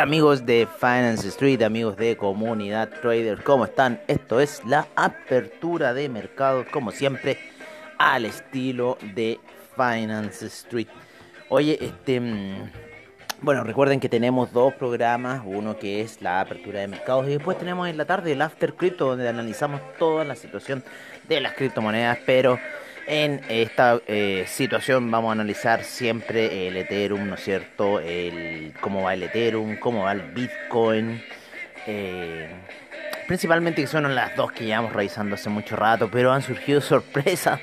Amigos de Finance Street, amigos de Comunidad Trader, ¿cómo están? Esto es la apertura de mercados, como siempre, al estilo de Finance Street. Oye, este, mm, bueno, recuerden que tenemos dos programas, uno que es la apertura de mercados y después tenemos en la tarde el After Crypto, donde analizamos toda la situación de las criptomonedas, pero en esta eh, situación vamos a analizar siempre el Ethereum, ¿no es cierto? El, cómo va el Ethereum, cómo va el Bitcoin. Eh, principalmente que son las dos que llevamos revisando hace mucho rato, pero han surgido sorpresas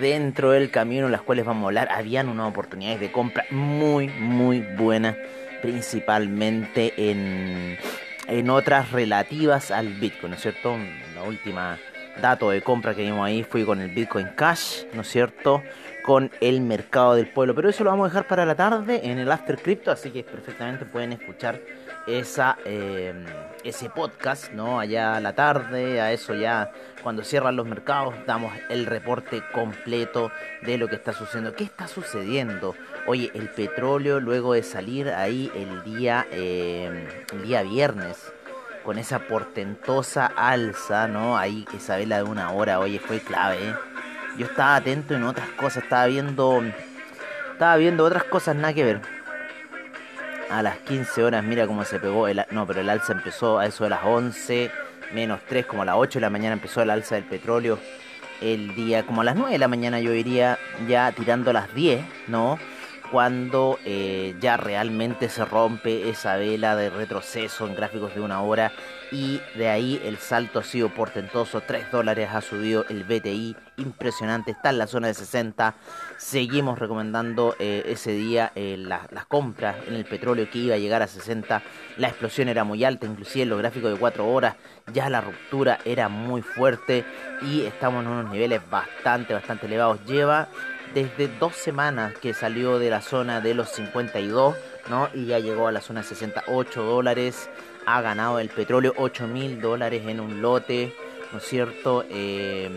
dentro del camino en las cuales vamos a hablar. Habían unas oportunidades de compra muy, muy buenas, principalmente en, en otras relativas al Bitcoin, ¿no es cierto? La última dato de compra que vimos ahí fue con el Bitcoin Cash, ¿no es cierto? Con el mercado del pueblo. Pero eso lo vamos a dejar para la tarde en el After Crypto, así que perfectamente pueden escuchar esa, eh, ese podcast, ¿no? Allá a la tarde, a eso ya cuando cierran los mercados, damos el reporte completo de lo que está sucediendo. ¿Qué está sucediendo? Oye, el petróleo luego de salir ahí el día, eh, el día viernes con esa portentosa alza, ¿no? Ahí esa vela de una hora, oye, fue clave, ¿eh? Yo estaba atento en otras cosas, estaba viendo estaba viendo otras cosas nada que ver. A las 15 horas, mira cómo se pegó el no, pero el alza empezó a eso de las 11 menos 3, como a las 8 de la mañana empezó el alza del petróleo. El día como a las 9 de la mañana yo iría ya tirando las 10, ¿no? Cuando eh, ya realmente se rompe esa vela de retroceso en gráficos de una hora y de ahí el salto ha sido portentoso, 3 dólares ha subido el BTI, impresionante, está en la zona de 60, seguimos recomendando eh, ese día eh, las compras en el petróleo que iba a llegar a 60, la explosión era muy alta, inclusive en los gráficos de 4 horas ya la ruptura era muy fuerte y estamos en unos niveles bastante, bastante elevados, lleva desde dos semanas que salió de la zona de los 52, ¿no? Y ya llegó a la zona de 68 dólares. Ha ganado el petróleo 8 mil dólares en un lote, ¿no es cierto? Eh,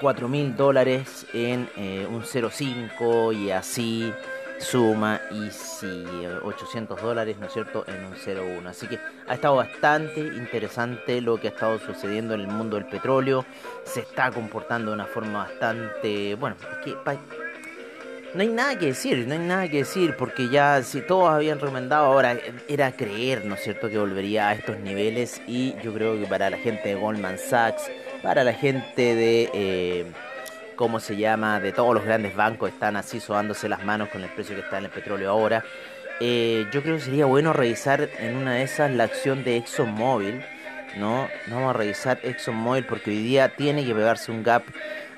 4 mil dólares en eh, un 0,5 y así suma y si 800 dólares, ¿no es cierto?, en un 0,1. Así que ha estado bastante interesante lo que ha estado sucediendo en el mundo del petróleo. Se está comportando de una forma bastante, bueno, es que no hay nada que decir, no hay nada que decir, porque ya si todos habían recomendado ahora era creer, ¿no es cierto?, que volvería a estos niveles y yo creo que para la gente de Goldman Sachs, para la gente de... Eh, cómo se llama, de todos los grandes bancos están así sobándose las manos con el precio que está en el petróleo ahora. Eh, yo creo que sería bueno revisar en una de esas la acción de ExxonMobil, ¿no? Vamos a revisar ExxonMobil porque hoy día tiene que pegarse un gap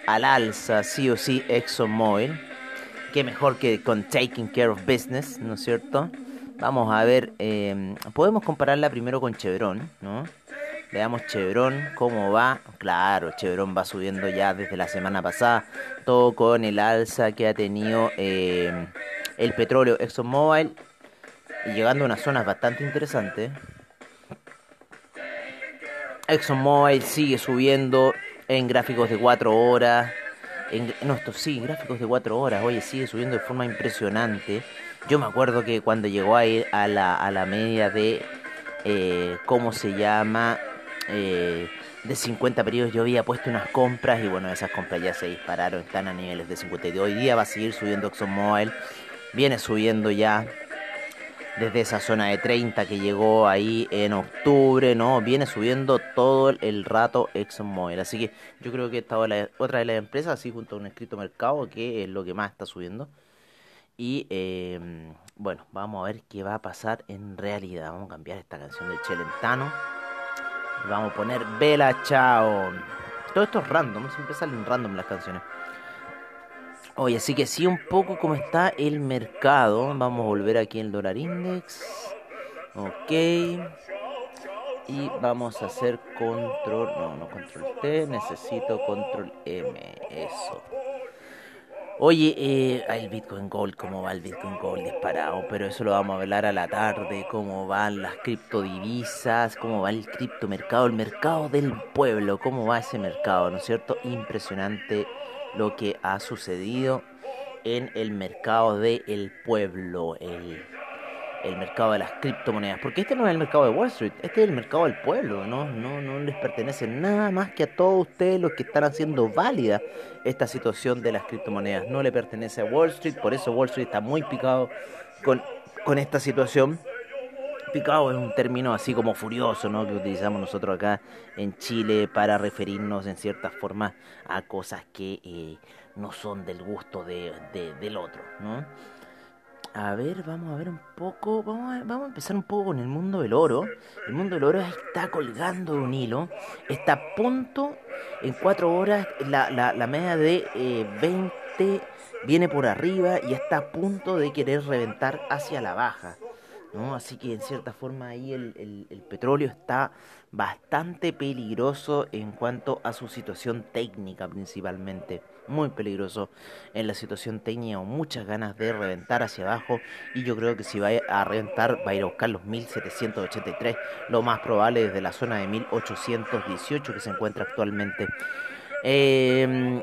al alza, sí o sí, ExxonMobil. Qué mejor que con Taking Care of Business, ¿no es cierto? Vamos a ver, eh, podemos compararla primero con Chevron, ¿no? Veamos Chevron cómo va. Claro, Chevron va subiendo ya desde la semana pasada. Todo con el alza que ha tenido eh, el petróleo ExxonMobil. Y llegando a unas zonas bastante interesantes. ExxonMobil sigue subiendo en gráficos de 4 horas. No, esto sí, gráficos de 4 horas. Oye, sigue subiendo de forma impresionante. Yo me acuerdo que cuando llegó a ir a la, a la media de, eh, ¿cómo se llama? Eh, de 50 periodos yo había puesto unas compras y bueno, esas compras ya se dispararon, están a niveles de 52. Hoy día va a seguir subiendo ExxonMobil, viene subiendo ya desde esa zona de 30 que llegó ahí en octubre, ¿no? Viene subiendo todo el rato ExxonMobil. Así que yo creo que esta es otra de las empresas, así junto a un escrito mercado, que es lo que más está subiendo. Y em, bueno, vamos a ver qué va a pasar en realidad. Vamos a cambiar esta canción de Chelentano. Vamos a poner Vela Chao. Todo esto es random, siempre salen random las canciones. Oye, así que sí, un poco como está el mercado. Vamos a volver aquí en el dólar index. Ok. Y vamos a hacer control. No, no control T. Necesito control M. Eso. Oye, eh, el Bitcoin Gold, cómo va el Bitcoin Gold disparado, pero eso lo vamos a hablar a la tarde, cómo van las criptodivisas, cómo va el criptomercado, el mercado del pueblo, cómo va ese mercado, ¿no es cierto? Impresionante lo que ha sucedido en el mercado del pueblo, el, el, mercado de las criptomonedas. Porque este no es el mercado de Wall Street, este es el mercado del pueblo, ¿no? No, no les pertenece nada más que a todos ustedes los que están haciendo válida esta situación de las criptomonedas. No le pertenece a Wall Street, por eso Wall Street está muy picado con, con esta situación picado es un término así como furioso, ¿no? Que utilizamos nosotros acá en Chile para referirnos en cierta forma a cosas que eh, no son del gusto de, del otro, ¿no? A ver, vamos a ver un poco, vamos a, empezar un poco con el mundo del oro. El mundo del oro está colgando de un hilo, está a punto, en cuatro horas, la, la, la media de 20 eh, viene por arriba y está a punto de querer reventar hacia la baja. ¿no? Así que en cierta forma ahí el, el, petróleo está bastante peligroso en cuanto a su situación técnica principalmente. Muy peligroso en la situación con muchas ganas de reventar hacia abajo. Y yo creo que si va a reventar, va a ir a buscar los 1783, lo más probable desde la zona de 1818 que se encuentra actualmente. Em,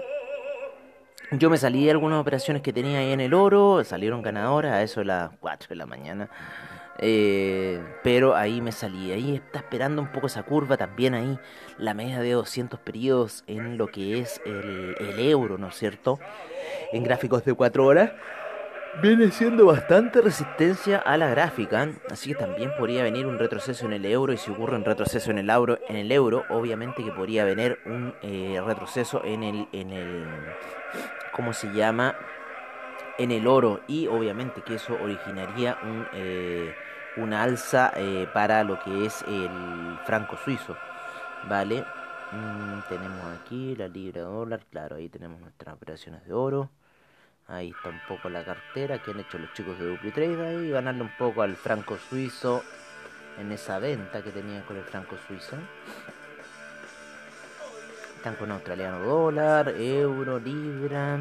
yo me salí de algunas operaciones que tenía ahí en el oro, salieron ganadoras a eso de las 4 de la mañana. Eh, pero ahí me salí, ahí está esperando un poco esa curva, también ahí la media de 200 periodos en lo que es el, euro, ¿no es cierto? En gráficos de 4 horas. Viene siendo bastante resistencia a la gráfica, así que también podría venir un retroceso en el euro y si ocurre un retroceso en el euro, en el euro obviamente que podría venir un eh, retroceso en el, en el, ¿cómo se llama? En el oro y obviamente que eso originaría un eh, una alza eh, para lo que es el franco suizo. ¿Vale? Mm, tenemos aquí la libra dólar, claro, ahí tenemos nuestras operaciones de oro. Ahí está un poco la cartera que han hecho los chicos de DupliTrade ahí, ganarle un poco al franco suizo en esa venta que tenían con el franco suizo. Están con australiano dólar, euro, libra.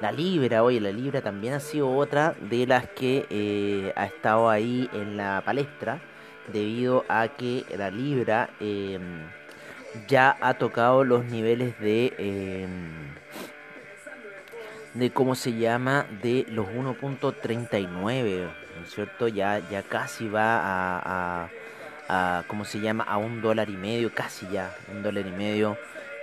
La libra, oye, la libra también ha sido otra de las que eh, ha estado ahí en la palestra, debido a que la libra em, ya ha tocado los niveles de, em, de cómo se llama, de los 1.39, ¿no es cierto? Ya, ya casi va a, a, ¿cómo se llama? A un dólar y medio, casi ya, un dólar y medio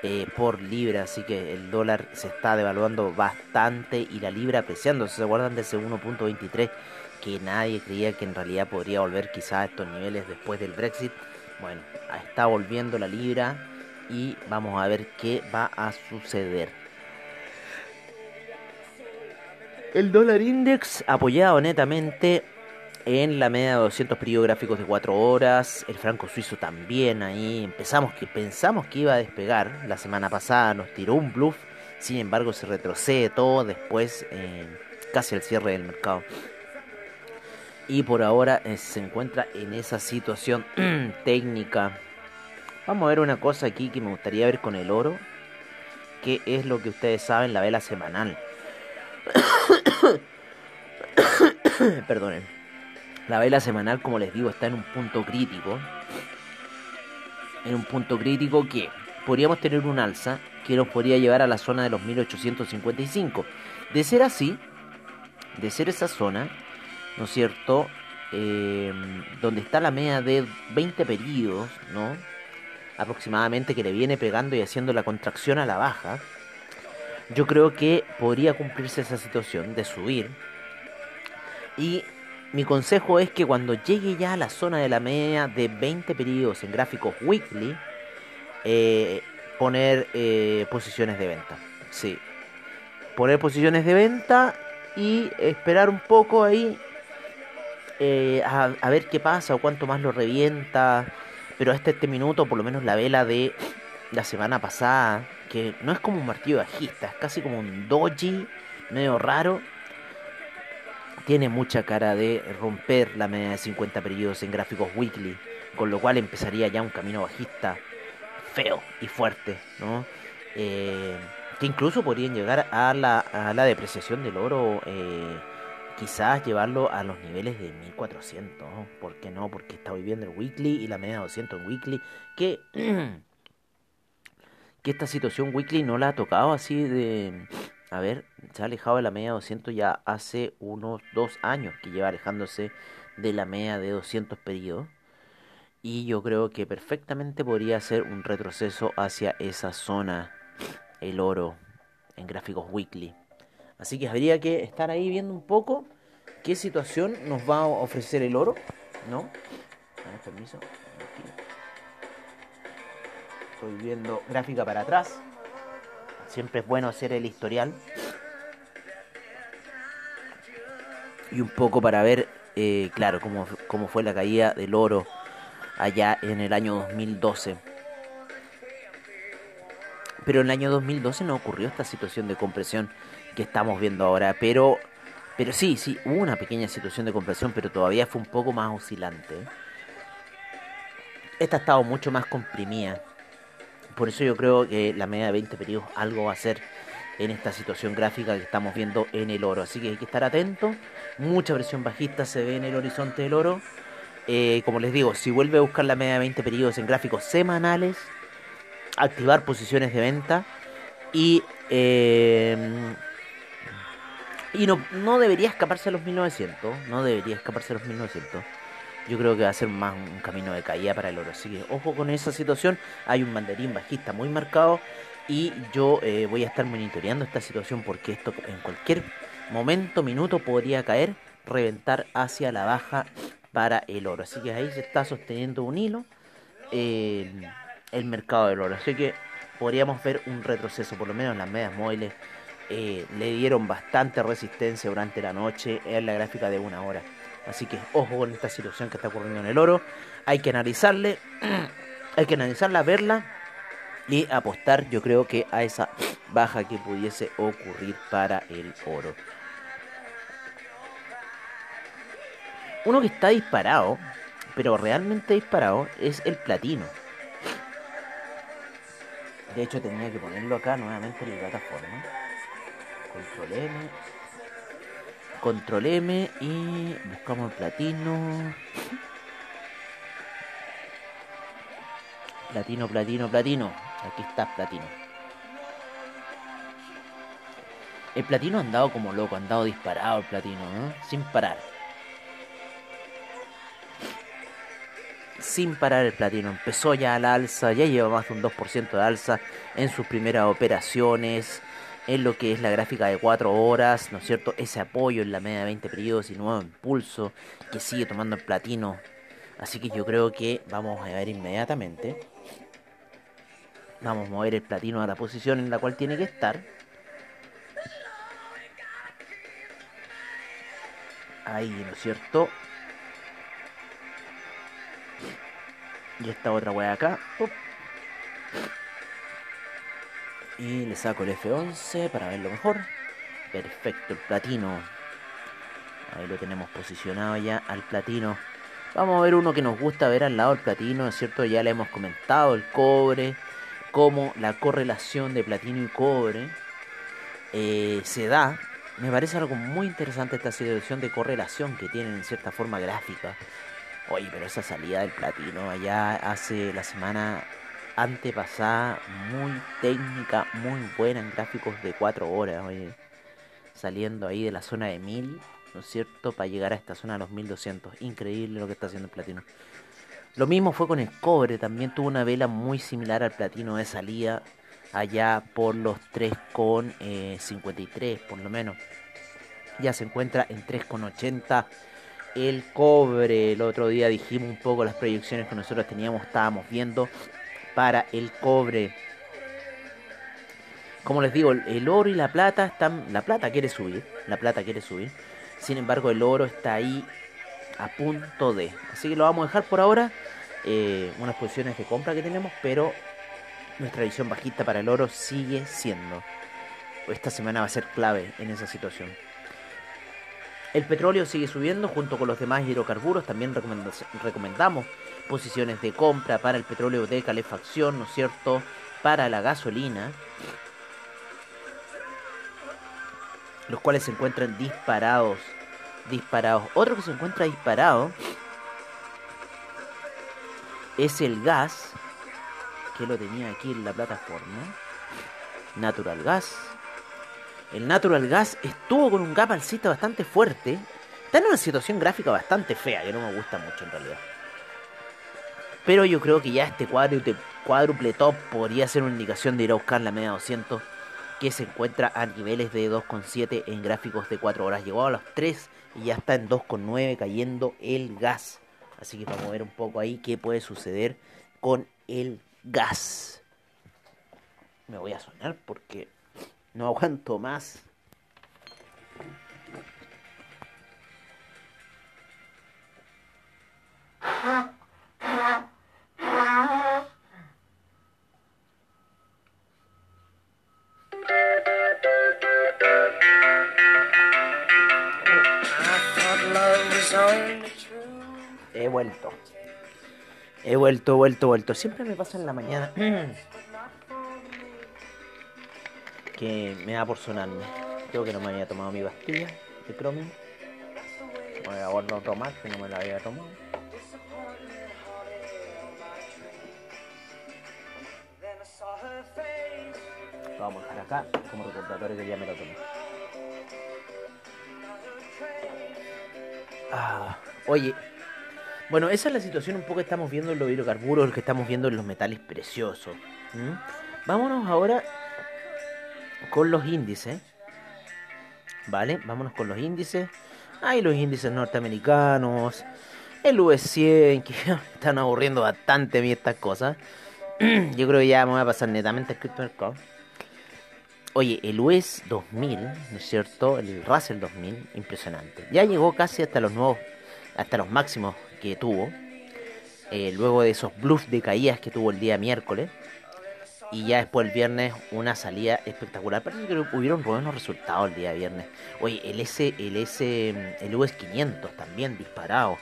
eh, por libra, así que el dólar se está devaluando bastante y la libra apreciando. ¿Se acuerdan de ese 1.23 que nadie creía que en realidad podría volver quizás a estos niveles después del Brexit? Bueno, está volviendo la libra y vamos a ver qué va a suceder. El dólar index apoyado netamente en la media de 200 periodos gráficos de 4 horas, el franco suizo también ahí, empezamos que pensamos que iba a despegar, la semana pasada nos tiró un bluff, sin embargo se retrocede todo después, eh, casi al cierre del mercado. Y por ahora eh, se encuentra en esa situación técnica. Vamos a ver una cosa aquí que me gustaría ver con el oro, que es lo que ustedes saben, la vela semanal. Perdonen. La vela semanal, como les digo, está en un punto crítico. En un punto crítico que podríamos tener un alza que nos podría llevar a la zona de los 1855. De ser así, de ser esa zona, ¿no es cierto? Em, donde está la media de 20 periodos, ¿no? Aproximadamente que le viene pegando y haciendo la contracción a la baja. Yo creo que podría cumplirse esa situación de subir y mi consejo es que cuando llegue ya a la zona de la media de 20 periodos en gráficos weekly, eh, poner eh, posiciones de venta. Sí. Poner posiciones de venta y esperar un poco ahí eh, a, ver qué pasa o cuánto más lo revienta. Pero hasta este minuto, por lo menos la vela de la semana pasada, que no es como un martillo bajista, es casi como un doji medio raro tiene mucha cara de romper la media de 50 periodos en gráficos weekly, con lo cual empezaría ya un camino bajista feo y fuerte, ¿no? Eh, que incluso podrían llegar a la, a la depreciación del oro, eh, quizás llevarlo a los niveles de 1400, ¿por qué no? Porque está viviendo el weekly y la media de 200 en weekly, que, que esta situación weekly no la ha tocado así de a ver, se ha alejado de la media de 200 ya hace unos dos años que lleva alejándose de la media de 200 periodos. Y yo creo que perfectamente podría ser un retroceso hacia esa zona, el oro, en gráficos weekly. Así que habría que estar ahí viendo un poco qué situación nos va a ofrecer el oro, ¿no? permiso. Estoy viendo gráfica para atrás. Siempre es bueno hacer el historial. Y un poco para ver, eh, claro, cómo, cómo fue la caída del oro allá en el año 2012. Pero en el año 2012 no ocurrió esta situación de compresión que estamos viendo ahora. Pero, pero sí, sí, hubo una pequeña situación de compresión, pero todavía fue un poco más oscilante. Esta ha estado mucho más comprimida. Por eso yo creo que la media de 20 periodos algo va a ser en esta situación gráfica que estamos viendo en el oro. Así que hay que estar atento. Mucha presión bajista se ve en el horizonte del oro. Eh, como les digo, si vuelve a buscar la media de 20 periodos en gráficos semanales, activar posiciones de venta y, eh, y no, no debería escaparse a los 1900. No debería escaparse a los 1900 yo creo que va a ser más un camino de caída para el oro. Así que ojo con esa situación. Hay un banderín bajista muy marcado y yo eh, voy a estar monitoreando esta situación porque esto en cualquier momento, minuto podría caer, reventar hacia la baja para el oro. Así que ahí se está sosteniendo un hilo eh, el mercado del oro. Así que podríamos ver un retroceso, por lo menos en las medias móviles. Eh, le dieron bastante resistencia durante la noche en la gráfica de una hora. Así que ojo con esta situación que está ocurriendo en el oro. Hay que analizarle, hay que analizarla, verla y apostar, yo creo que a esa baja que pudiese ocurrir para el oro. Uno que está disparado, pero realmente disparado, es el platino. De hecho, tenía que ponerlo acá nuevamente en la plataforma. Control M, Control M y buscamos el platino. Platino, platino, platino. Aquí está platino. El platino ha andado como loco, ha andado disparado el platino, ¿no? Sin parar. Sin parar el platino. Empezó ya al alza, ya lleva más de un 2% de alza en sus primeras operaciones en lo que es la gráfica de 4 horas, ¿no es cierto? Ese apoyo en la media de 20 periodos y nuevo impulso que sigue tomando el platino. Así que yo creo que vamos a ver inmediatamente. Vamos a mover el platino a la posición en la cual tiene que estar. Ahí, ¿no es cierto? Y esta otra wea acá y le saco el F11 para verlo mejor. Perfecto, el platino. Ahí lo tenemos posicionado ya al platino. Vamos a ver uno que nos gusta ver al lado del platino, es cierto? Ya le hemos comentado el cobre, cómo la correlación de platino y cobre eh, se da. Me parece algo muy interesante esta situación de correlación que tienen en cierta forma gráfica. Oye, pero esa salida del platino allá hace la semana antepasada, muy técnica, muy buena en gráficos de 4 horas, saliendo ahí de la zona de 1000, ¿no es cierto?, para llegar a esta zona de los 1200. Increíble lo que está haciendo el platino. Lo mismo fue con el cobre, también tuvo una vela muy similar al platino de salida, allá por los 3,53 eh, por lo menos. Ya se encuentra en 3,80 el cobre. El otro día dijimos un poco las proyecciones que nosotros teníamos, estábamos viendo para el cobre. Como les digo, el oro y la plata están. La plata quiere subir. La plata quiere subir. Sin embargo, el oro está ahí a punto de. Así que lo vamos a dejar por ahora. Eh, unas posiciones de compra que tenemos, pero nuestra visión bajista para el oro sigue siendo. Esta semana va a ser clave en esa situación. El petróleo sigue subiendo junto con los demás hidrocarburos. También recomendamos posiciones de compra para el petróleo de calefacción, ¿no es cierto? Para la gasolina. Los cuales se encuentran disparados. Disparados. Otro que se encuentra disparado es el gas. Que lo tenía aquí en la plataforma. Natural Gas el Natural Gas estuvo con un gap alcista bastante fuerte. Está en una situación gráfica bastante fea, que no me gusta mucho en realidad. Pero yo creo que ya este cuádruple, cuádruple top podría ser una indicación de ir a buscar la media 200 que se encuentra a niveles de 2,7 en gráficos de 4 horas. Llegó a los 3 y ya está en 2,9 cayendo el gas. Así que vamos a ver un poco ahí qué puede suceder con el gas. Me voy a sonar porque no aguanto más. He vuelto, vuelto, vuelto. Siempre me pasa en la mañana. que me da por sonarme. Creo que no me había tomado mi pastilla de Chromium. Voy a volver a tomar, que no me la había tomado. vamos a dejar acá como recordatorio que ya me lo tomé. Ah, oye, bueno, esa es la situación un poco que estamos viendo en los hidrocarburos, que estamos viendo en los metales preciosos. Vámonos ahora con los índices. ¿Vale? Vámonos con los índices. Hay los índices norteamericanos. El US 100, que están aburriendo bastante a mí estas cosas. Yo creo que ya me voy a pasar netamente al criptomercado. Oye, el US 2000, ¿no es cierto? El Russell 2000, impresionante. Ya llegó casi hasta los nuevos, hasta los máximos que tuvo. Eh, luego de esos bluffs de caídas que tuvo el día miércoles y ya después el viernes una salida espectacular. Parece que hubieron buenos resultados el día viernes. Oye, el S, el S, el US 500 también disparado,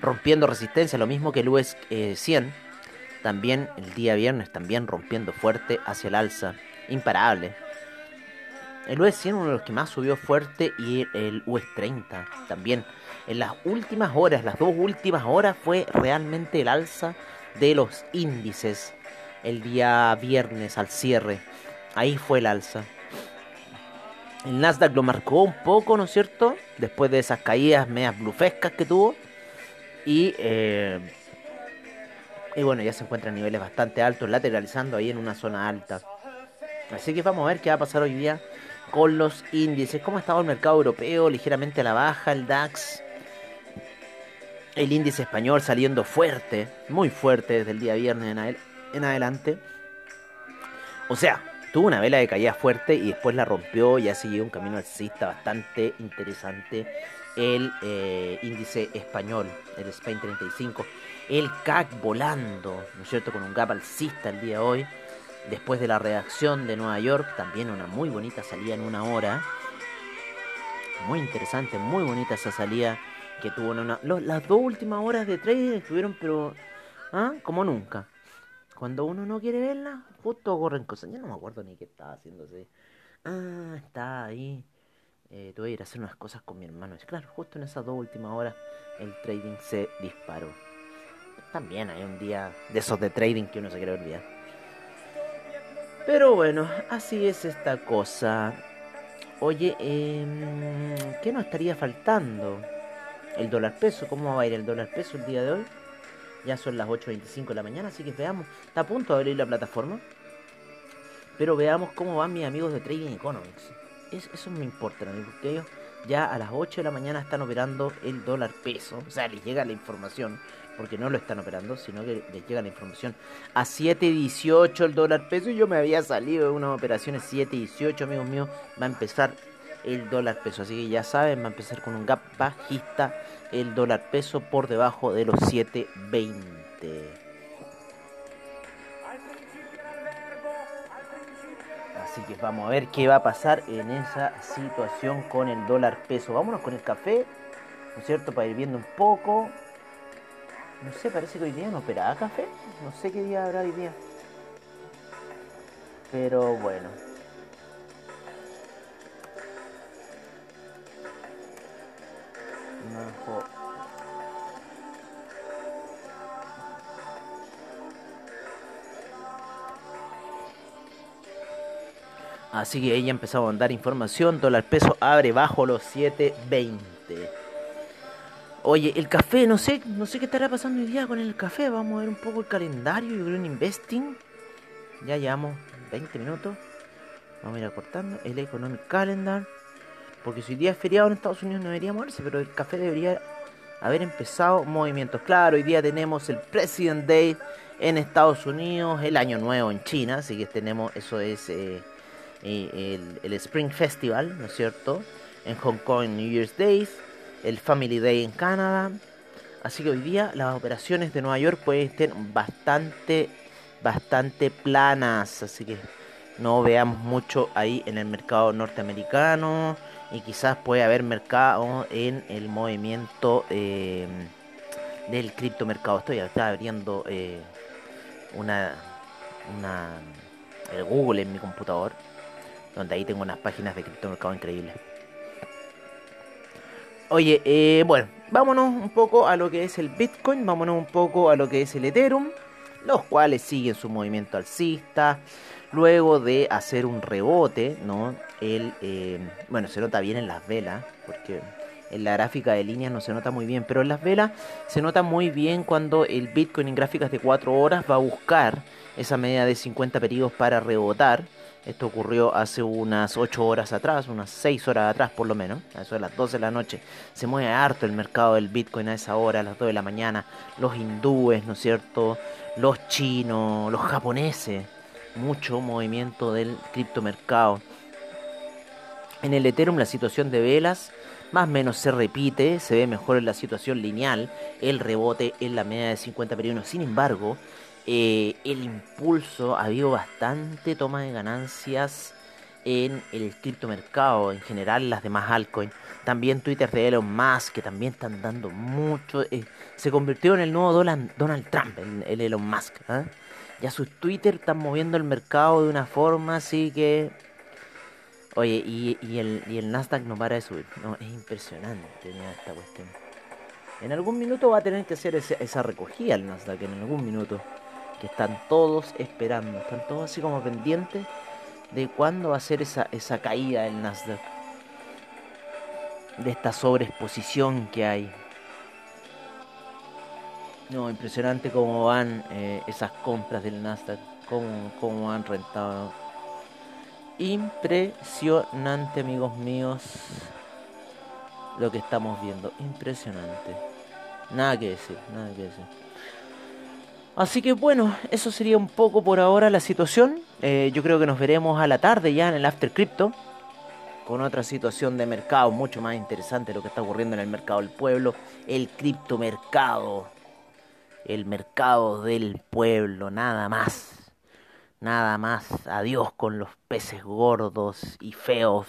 rompiendo resistencia, lo mismo que el US 100. Eh, también el día viernes, también rompiendo fuerte hacia el alza, imparable. El US 100 uno de los que más subió fuerte y el US 30 también. En las últimas horas, las dos últimas horas fue realmente el alza de los índices el día viernes al cierre. Ahí fue el alza. El Nasdaq lo marcó un poco, ¿no es cierto? Después de esas caídas medias blufescas que tuvo. Y, eh, y bueno, ya se encuentra a niveles bastante altos, lateralizando ahí en una zona alta. Así que vamos a ver qué va a pasar hoy día con los índices. ¿Cómo ha estado el mercado europeo? Ligeramente a la baja, el DAX. El índice español saliendo fuerte, muy fuerte desde el día viernes en adelante. O sea, tuvo una vela de caída fuerte y después la rompió y ha seguido un camino alcista bastante interesante. El eh, índice español, el Spain 35, el CAC volando, ¿no es cierto? Con un gap alcista el día de hoy. Después de la reacción de Nueva York, también una muy bonita salida en una hora. Muy interesante, muy bonita esa salida que tuvo en una... las dos últimas horas de trading estuvieron, pero... ¿ah? Como nunca. Cuando uno no quiere verla, justo ocurren cosas. Yo no me acuerdo ni qué estaba haciendo así. Ah, está ahí. Eh, tuve que ir a hacer unas cosas con mi hermano. Y claro, justo en esas dos últimas horas el trading se disparó. También hay un día de esos de trading que uno se quiere olvidar. Pero bueno, así es esta cosa. Oye, eh, ¿qué nos estaría faltando? El dólar peso, ¿cómo va a ir el dólar peso el día de hoy? Ya son las 8.25 de la mañana, así que veamos. Está a punto de abrir la plataforma. Pero veamos cómo van mis amigos de Trading Economics. eso me importa, porque ellos ya a las 8 de la mañana están operando el dólar peso. O sea, les llega la información, porque no lo están operando, sino que les llega la información a 7.18 el dólar peso. Y yo me había salido de unas operaciones 7.18, amigos míos. Va a empezar el dólar peso. Así que ya saben, va a empezar con un gap bajista el dólar peso por debajo de los 7.20. Así que vamos a ver qué va a pasar en esa situación con el dólar peso. Vámonos con el café, ¿no es cierto? Para ir viendo un poco. No sé, parece que hoy día no operaba café. No sé qué día habrá hoy día. Pero bueno. Así que ella empezó a mandar información. Dólar peso abre bajo los 7.20. Oye, el café, no sé, no sé qué estará pasando hoy día con el café. Vamos a ver un poco el calendario. Yo creo en Investing. Ya llevamos 20 minutos. Vamos a ir acortando. El Economic Calendar. Porque si hoy día es feriado en Estados Unidos no debería moverse. Pero el café debería haber empezado movimientos. Claro, hoy día tenemos el President Day en Estados Unidos. El Año Nuevo en China. Así que tenemos, eso es... Eh, el, Spring Festival, ¿no es cierto? En Hong Kong, New Year's Days, el Family Day en Canadá. Así que hoy día las operaciones de Nueva York pueden estar bastante, bastante planas. Así que no veamos mucho ahí en el mercado norteamericano. Y quizás puede haber mercado en el movimiento eh, del criptomercado. Estoy acá abriendo eh, una, una, el Google en mi computador donde ahí tengo unas páginas de criptomercado increíbles. Oye, eh, bueno, vámonos un poco a lo que es el Bitcoin, vámonos un poco a lo que es el Ethereum, los cuales siguen su movimiento alcista, luego de hacer un rebote, ¿no? El, eh, bueno, se nota bien en las velas, porque en la gráfica de líneas no se nota muy bien, pero en las velas se nota muy bien cuando el Bitcoin en gráficas de 4 horas va a buscar esa media de 50 periodos para rebotar esto ocurrió hace unas 8 horas atrás, unas 6 horas atrás por lo menos, a eso de las 12 de la noche. Se mueve harto el mercado del Bitcoin a esa hora, a las 2 de la mañana. Los hindúes, ¿no es cierto? Los chinos, los japoneses. Mucho movimiento del criptomercado. En el Ethereum la situación de velas más o menos se repite, se ve mejor en la situación lineal, el rebote en la media de 50 periodos. Sin embargo, eh, el impulso, ha habido bastante toma de ganancias en el criptomercado, en general las demás altcoins. También Twitter de Elon Musk, que también están dando mucho. Eh, se convirtió en el nuevo Donald, Trump, el, Elon Musk. ¿ah? Ya sus Twitter están moviendo el mercado de una forma así que. Oye, y, el, y el Nasdaq no para de subir. No, es impresionante esta cuestión. En algún minuto va a tener que hacer esa recogida el Nasdaq, en algún minuto que están todos esperando, están todos así como pendientes de cuándo va a ser esa, esa caída del Nasdaq, de esta sobreexposición que hay. No, impresionante cómo van eh, esas compras del Nasdaq, cómo, cómo han rentado. Impresionante, amigos míos, lo que estamos viendo. Impresionante. Nada que decir, nada que decir. Así que bueno, eso sería un poco por ahora la situación. Eh, yo creo que nos veremos a la tarde ya en el After Crypto con otra situación de mercado mucho más interesante lo que está ocurriendo en el mercado del pueblo, el criptomercado, el mercado del pueblo, nada más, nada más. Adiós con los peces gordos y feos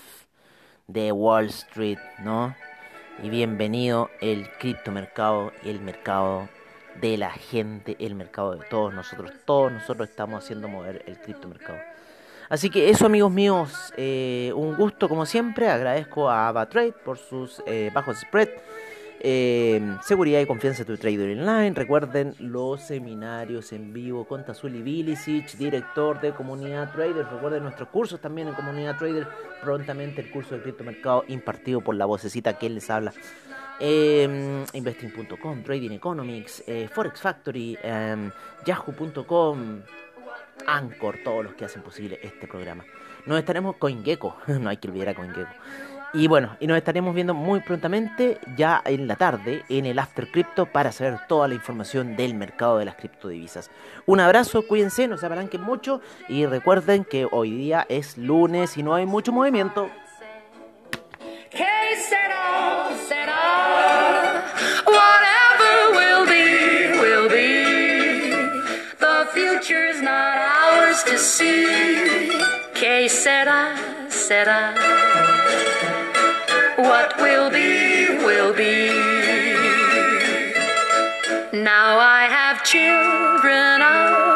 de Wall Street, ¿no? Y bienvenido el criptomercado y el mercado de la gente, el mercado de todos nosotros. Todos nosotros estamos haciendo mover el criptomercado. Así que eso amigos míos, eh, un gusto como siempre. Agradezco a AvaTrade por sus eh, bajos spread. Eh, seguridad y confianza de tu trader online. Recuerden los seminarios en vivo con Tazuli Bilicic, director de Comunidad Trader. Recuerden nuestros cursos también en Comunidad Trader. Prontamente el curso de criptomercado impartido por la vocecita que les habla eh, investing.com, Trading Economics, eh, Forex Factory, em, Yahoo.com, Anchor, todos los que hacen posible este programa. Nos estaremos CoinGecko, no hay que olvidar a CoinGecko. Y bueno, y nos estaremos viendo muy prontamente, ya en la tarde, en el After Crypto, para saber toda la información del mercado de las criptodivisas. Un abrazo, cuídense, no se apalanquen mucho y recuerden que hoy día es lunes y no hay mucho movimiento. What will be, will be. Now I have children of